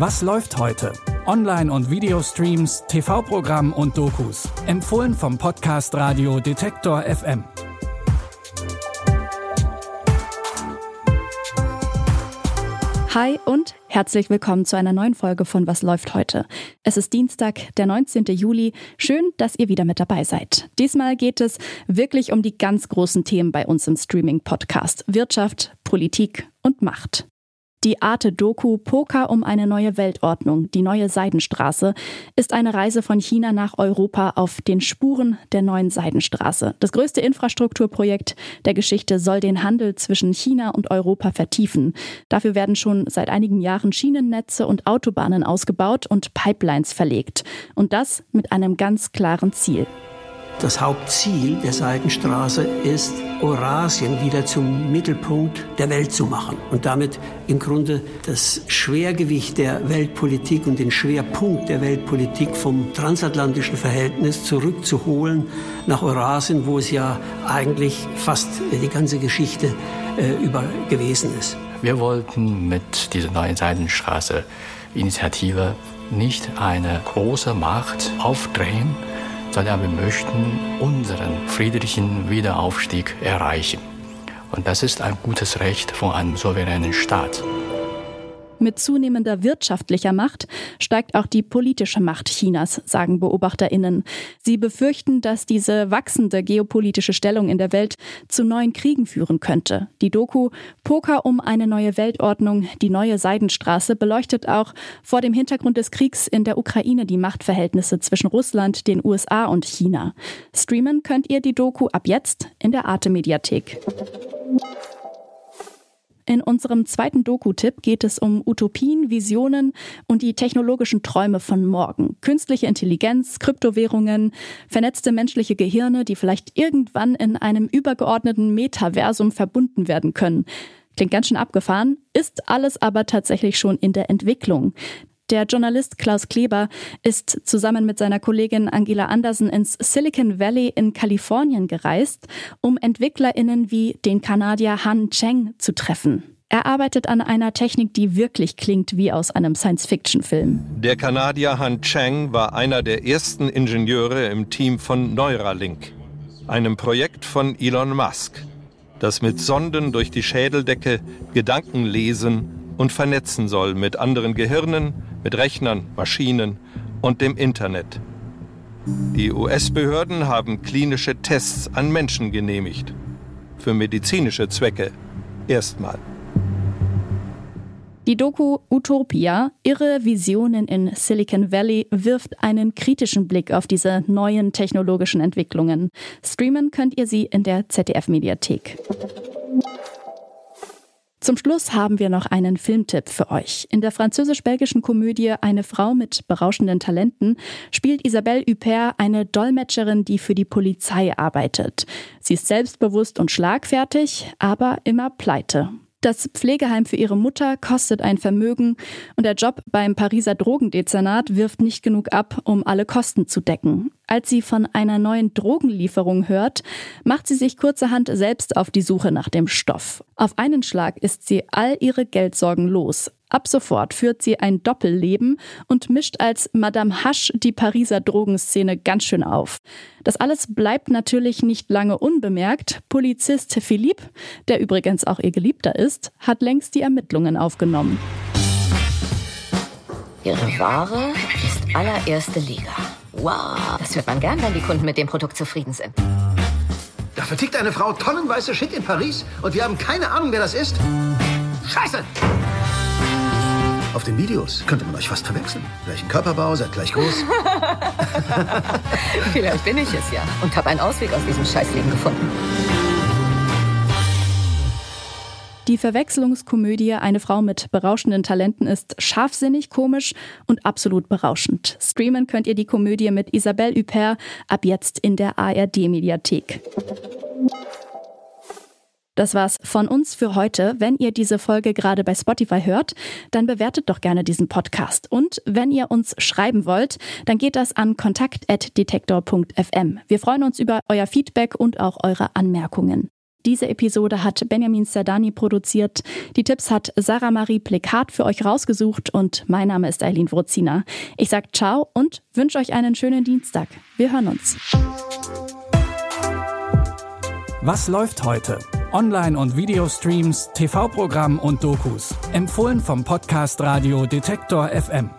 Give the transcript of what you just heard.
Was läuft heute? Online- und Videostreams, TV-Programm und Dokus. Empfohlen vom Podcast Radio Detektor FM. Hi und herzlich willkommen zu einer neuen Folge von Was läuft heute. Es ist Dienstag, der 19. Juli. Schön, dass ihr wieder mit dabei seid. Diesmal geht es wirklich um die ganz großen Themen bei uns im Streaming-Podcast. Wirtschaft, Politik und Macht. Die Arte-Doku Poker um eine neue Weltordnung, die neue Seidenstraße, ist eine Reise von China nach Europa auf den Spuren der neuen Seidenstraße. Das größte Infrastrukturprojekt der Geschichte soll den Handel zwischen China und Europa vertiefen. Dafür werden schon seit einigen Jahren Schienennetze und Autobahnen ausgebaut und Pipelines verlegt. Und das mit einem ganz klaren Ziel. Das Hauptziel der Seidenstraße ist, Eurasien wieder zum Mittelpunkt der Welt zu machen und damit im Grunde das Schwergewicht der Weltpolitik und den Schwerpunkt der Weltpolitik vom transatlantischen Verhältnis zurückzuholen nach Eurasien, wo es ja eigentlich fast die ganze Geschichte äh, über gewesen ist. Wir wollten mit dieser neuen Seidenstraße Initiative nicht eine große Macht aufdrehen, sondern wir möchten unseren friedlichen Wiederaufstieg erreichen. Und das ist ein gutes Recht von einem souveränen Staat. Mit zunehmender wirtschaftlicher Macht steigt auch die politische Macht Chinas, sagen Beobachterinnen. Sie befürchten, dass diese wachsende geopolitische Stellung in der Welt zu neuen Kriegen führen könnte. Die Doku Poker um eine neue Weltordnung, die neue Seidenstraße beleuchtet auch vor dem Hintergrund des Kriegs in der Ukraine die Machtverhältnisse zwischen Russland, den USA und China. Streamen könnt ihr die Doku ab jetzt in der Arte Mediathek. In unserem zweiten Doku-Tipp geht es um Utopien, Visionen und die technologischen Träume von morgen. Künstliche Intelligenz, Kryptowährungen, vernetzte menschliche Gehirne, die vielleicht irgendwann in einem übergeordneten Metaversum verbunden werden können. Klingt ganz schön abgefahren, ist alles aber tatsächlich schon in der Entwicklung. Der Journalist Klaus Kleber ist zusammen mit seiner Kollegin Angela Andersen ins Silicon Valley in Kalifornien gereist, um EntwicklerInnen wie den Kanadier Han Cheng zu treffen. Er arbeitet an einer Technik, die wirklich klingt wie aus einem Science-Fiction-Film. Der Kanadier Han Cheng war einer der ersten Ingenieure im Team von Neuralink, einem Projekt von Elon Musk, das mit Sonden durch die Schädeldecke Gedanken lesen und vernetzen soll mit anderen Gehirnen, mit Rechnern, Maschinen und dem Internet. Die US-Behörden haben klinische Tests an Menschen genehmigt. Für medizinische Zwecke erstmal. Die Doku Utopia, Irre Visionen in Silicon Valley, wirft einen kritischen Blick auf diese neuen technologischen Entwicklungen. Streamen könnt ihr sie in der ZDF-Mediathek. Zum Schluss haben wir noch einen Filmtipp für euch. In der französisch-belgischen Komödie Eine Frau mit berauschenden Talenten spielt Isabelle Huppert eine Dolmetscherin, die für die Polizei arbeitet. Sie ist selbstbewusst und schlagfertig, aber immer pleite. Das Pflegeheim für ihre Mutter kostet ein Vermögen und der Job beim Pariser Drogendezernat wirft nicht genug ab, um alle Kosten zu decken. Als sie von einer neuen Drogenlieferung hört, macht sie sich kurzerhand selbst auf die Suche nach dem Stoff. Auf einen Schlag ist sie all ihre Geldsorgen los. Ab sofort führt sie ein Doppelleben und mischt als Madame Hasch die Pariser Drogenszene ganz schön auf. Das alles bleibt natürlich nicht lange unbemerkt. Polizist Philippe, der übrigens auch ihr Geliebter ist, hat längst die Ermittlungen aufgenommen. Ihre Ware ist allererste Liga. Wow, das hört man gern, wenn die Kunden mit dem Produkt zufrieden sind. Da vertickt eine Frau tonnenweise Shit in Paris und wir haben keine Ahnung, wer das ist. Scheiße! Auf den Videos könnte man euch fast verwechseln. Gleichen Körperbau, seid gleich groß. Vielleicht bin ich es ja und habe einen Ausweg aus diesem Scheißleben gefunden. Die Verwechslungskomödie Eine Frau mit berauschenden Talenten ist scharfsinnig, komisch und absolut berauschend. Streamen könnt ihr die Komödie mit Isabelle Huppert ab jetzt in der ARD-Mediathek. Das war's von uns für heute. Wenn ihr diese Folge gerade bei Spotify hört, dann bewertet doch gerne diesen Podcast. Und wenn ihr uns schreiben wollt, dann geht das an kontakt.detektor.fm. Wir freuen uns über euer Feedback und auch eure Anmerkungen. Diese Episode hat Benjamin Sardani produziert. Die Tipps hat Sarah Marie Plekat für euch rausgesucht und mein Name ist Eileen Wrozina. Ich sag ciao und wünsche euch einen schönen Dienstag. Wir hören uns. Was läuft heute? Online- und Videostreams, TV-Programm und Dokus. Empfohlen vom Podcast Radio Detektor FM.